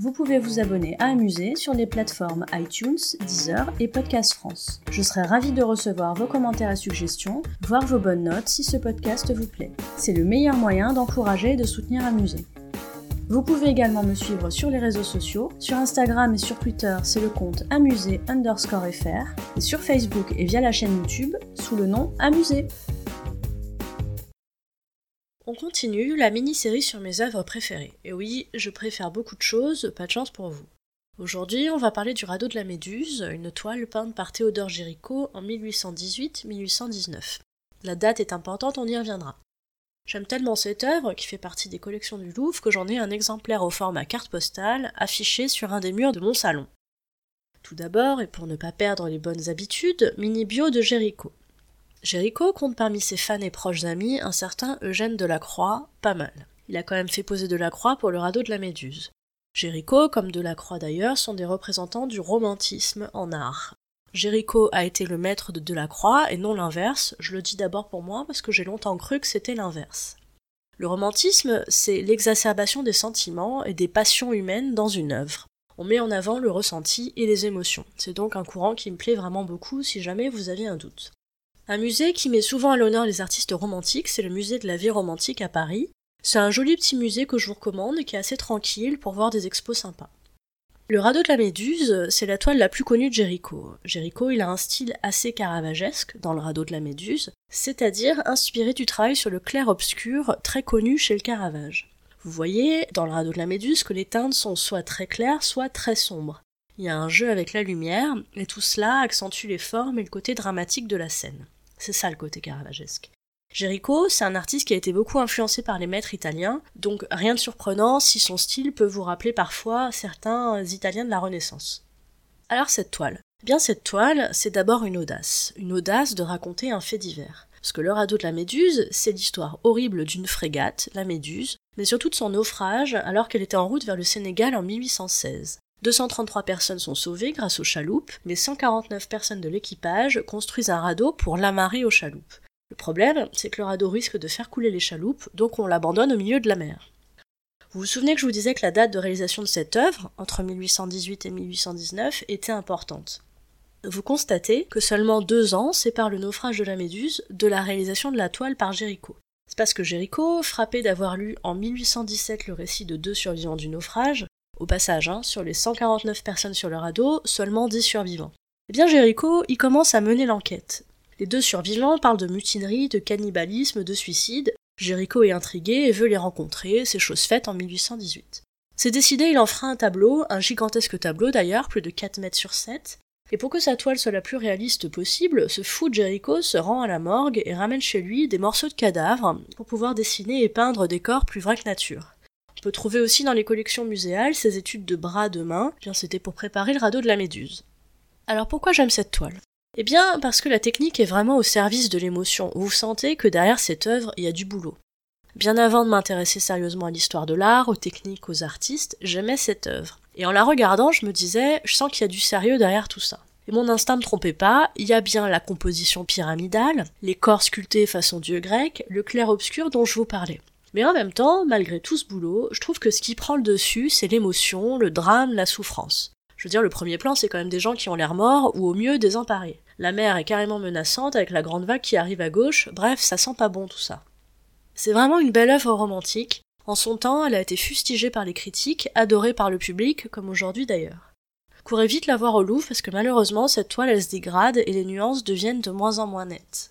Vous pouvez vous abonner à Amuser sur les plateformes iTunes, Deezer et Podcast France. Je serai ravie de recevoir vos commentaires et suggestions, voire vos bonnes notes si ce podcast vous plaît. C'est le meilleur moyen d'encourager et de soutenir Amuser. Vous pouvez également me suivre sur les réseaux sociaux. Sur Instagram et sur Twitter, c'est le compte amusé underscore fr. Et sur Facebook et via la chaîne YouTube, sous le nom Amusé. On continue la mini-série sur mes œuvres préférées. Et oui, je préfère beaucoup de choses, pas de chance pour vous. Aujourd'hui, on va parler du radeau de la Méduse, une toile peinte par Théodore Géricault en 1818-1819. La date est importante, on y reviendra. J'aime tellement cette œuvre, qui fait partie des collections du Louvre, que j'en ai un exemplaire au format carte postale affiché sur un des murs de mon salon. Tout d'abord, et pour ne pas perdre les bonnes habitudes, mini bio de Géricault. Géricault compte parmi ses fans et proches amis un certain Eugène Delacroix, pas mal. Il a quand même fait poser Delacroix pour le radeau de la Méduse. Géricault, comme Delacroix d'ailleurs, sont des représentants du romantisme en art. Géricault a été le maître de Delacroix et non l'inverse, je le dis d'abord pour moi parce que j'ai longtemps cru que c'était l'inverse. Le romantisme, c'est l'exacerbation des sentiments et des passions humaines dans une œuvre. On met en avant le ressenti et les émotions. C'est donc un courant qui me plaît vraiment beaucoup si jamais vous aviez un doute. Un musée qui met souvent à l'honneur les artistes romantiques, c'est le musée de la vie romantique à Paris. C'est un joli petit musée que je vous recommande, qui est assez tranquille pour voir des expos sympas. Le radeau de la Méduse, c'est la toile la plus connue de Géricault. Géricault, il a un style assez caravagesque dans le radeau de la Méduse, c'est-à-dire inspiré du travail sur le clair-obscur très connu chez le Caravage. Vous voyez, dans le radeau de la Méduse, que les teintes sont soit très claires, soit très sombres. Il y a un jeu avec la lumière, et tout cela accentue les formes et le côté dramatique de la scène. C'est ça le côté caravagesque. Géricault, c'est un artiste qui a été beaucoup influencé par les maîtres italiens, donc rien de surprenant si son style peut vous rappeler parfois certains Italiens de la Renaissance. Alors cette toile Bien cette toile, c'est d'abord une audace, une audace de raconter un fait divers. Parce que le radeau de la Méduse, c'est l'histoire horrible d'une frégate, la Méduse, mais surtout de son naufrage alors qu'elle était en route vers le Sénégal en 1816. 233 personnes sont sauvées grâce aux chaloupes, mais 149 personnes de l'équipage construisent un radeau pour l'amarrer aux chaloupes. Le problème, c'est que le radeau risque de faire couler les chaloupes, donc on l'abandonne au milieu de la mer. Vous vous souvenez que je vous disais que la date de réalisation de cette œuvre, entre 1818 et 1819, était importante. Vous constatez que seulement deux ans séparent le naufrage de la Méduse de la réalisation de la toile par Géricault. C'est parce que Géricault, frappé d'avoir lu en 1817 le récit de deux survivants du naufrage, au passage, hein, sur les 149 personnes sur le radeau, seulement 10 survivants. Eh bien, Jéricho, il commence à mener l'enquête. Les deux survivants parlent de mutinerie, de cannibalisme, de suicide. Jéricho est intrigué et veut les rencontrer, c'est chose faite en 1818. C'est décidé, il en fera un tableau, un gigantesque tableau d'ailleurs, plus de 4 mètres sur 7. Et pour que sa toile soit la plus réaliste possible, ce fou de Jericho se rend à la morgue et ramène chez lui des morceaux de cadavres pour pouvoir dessiner et peindre des corps plus vrais que nature. On peut trouver aussi dans les collections muséales ces études de bras de main, bien c'était pour préparer le radeau de la Méduse. Alors pourquoi j'aime cette toile? Eh bien parce que la technique est vraiment au service de l'émotion. Vous sentez que derrière cette œuvre, il y a du boulot. Bien avant de m'intéresser sérieusement à l'histoire de l'art, aux techniques, aux artistes, j'aimais cette œuvre. Et en la regardant, je me disais, je sens qu'il y a du sérieux derrière tout ça. Et mon instinct ne me trompait pas, il y a bien la composition pyramidale, les corps sculptés façon dieu grec, le clair-obscur dont je vous parlais. Mais en même temps, malgré tout ce boulot, je trouve que ce qui prend le dessus, c'est l'émotion, le drame, la souffrance. Je veux dire, le premier plan, c'est quand même des gens qui ont l'air morts ou au mieux désemparés. La mer est carrément menaçante avec la grande vague qui arrive à gauche, bref, ça sent pas bon tout ça. C'est vraiment une belle œuvre romantique. En son temps, elle a été fustigée par les critiques, adorée par le public, comme aujourd'hui d'ailleurs. Courez vite la voir au Louvre parce que malheureusement, cette toile elle se dégrade et les nuances deviennent de moins en moins nettes.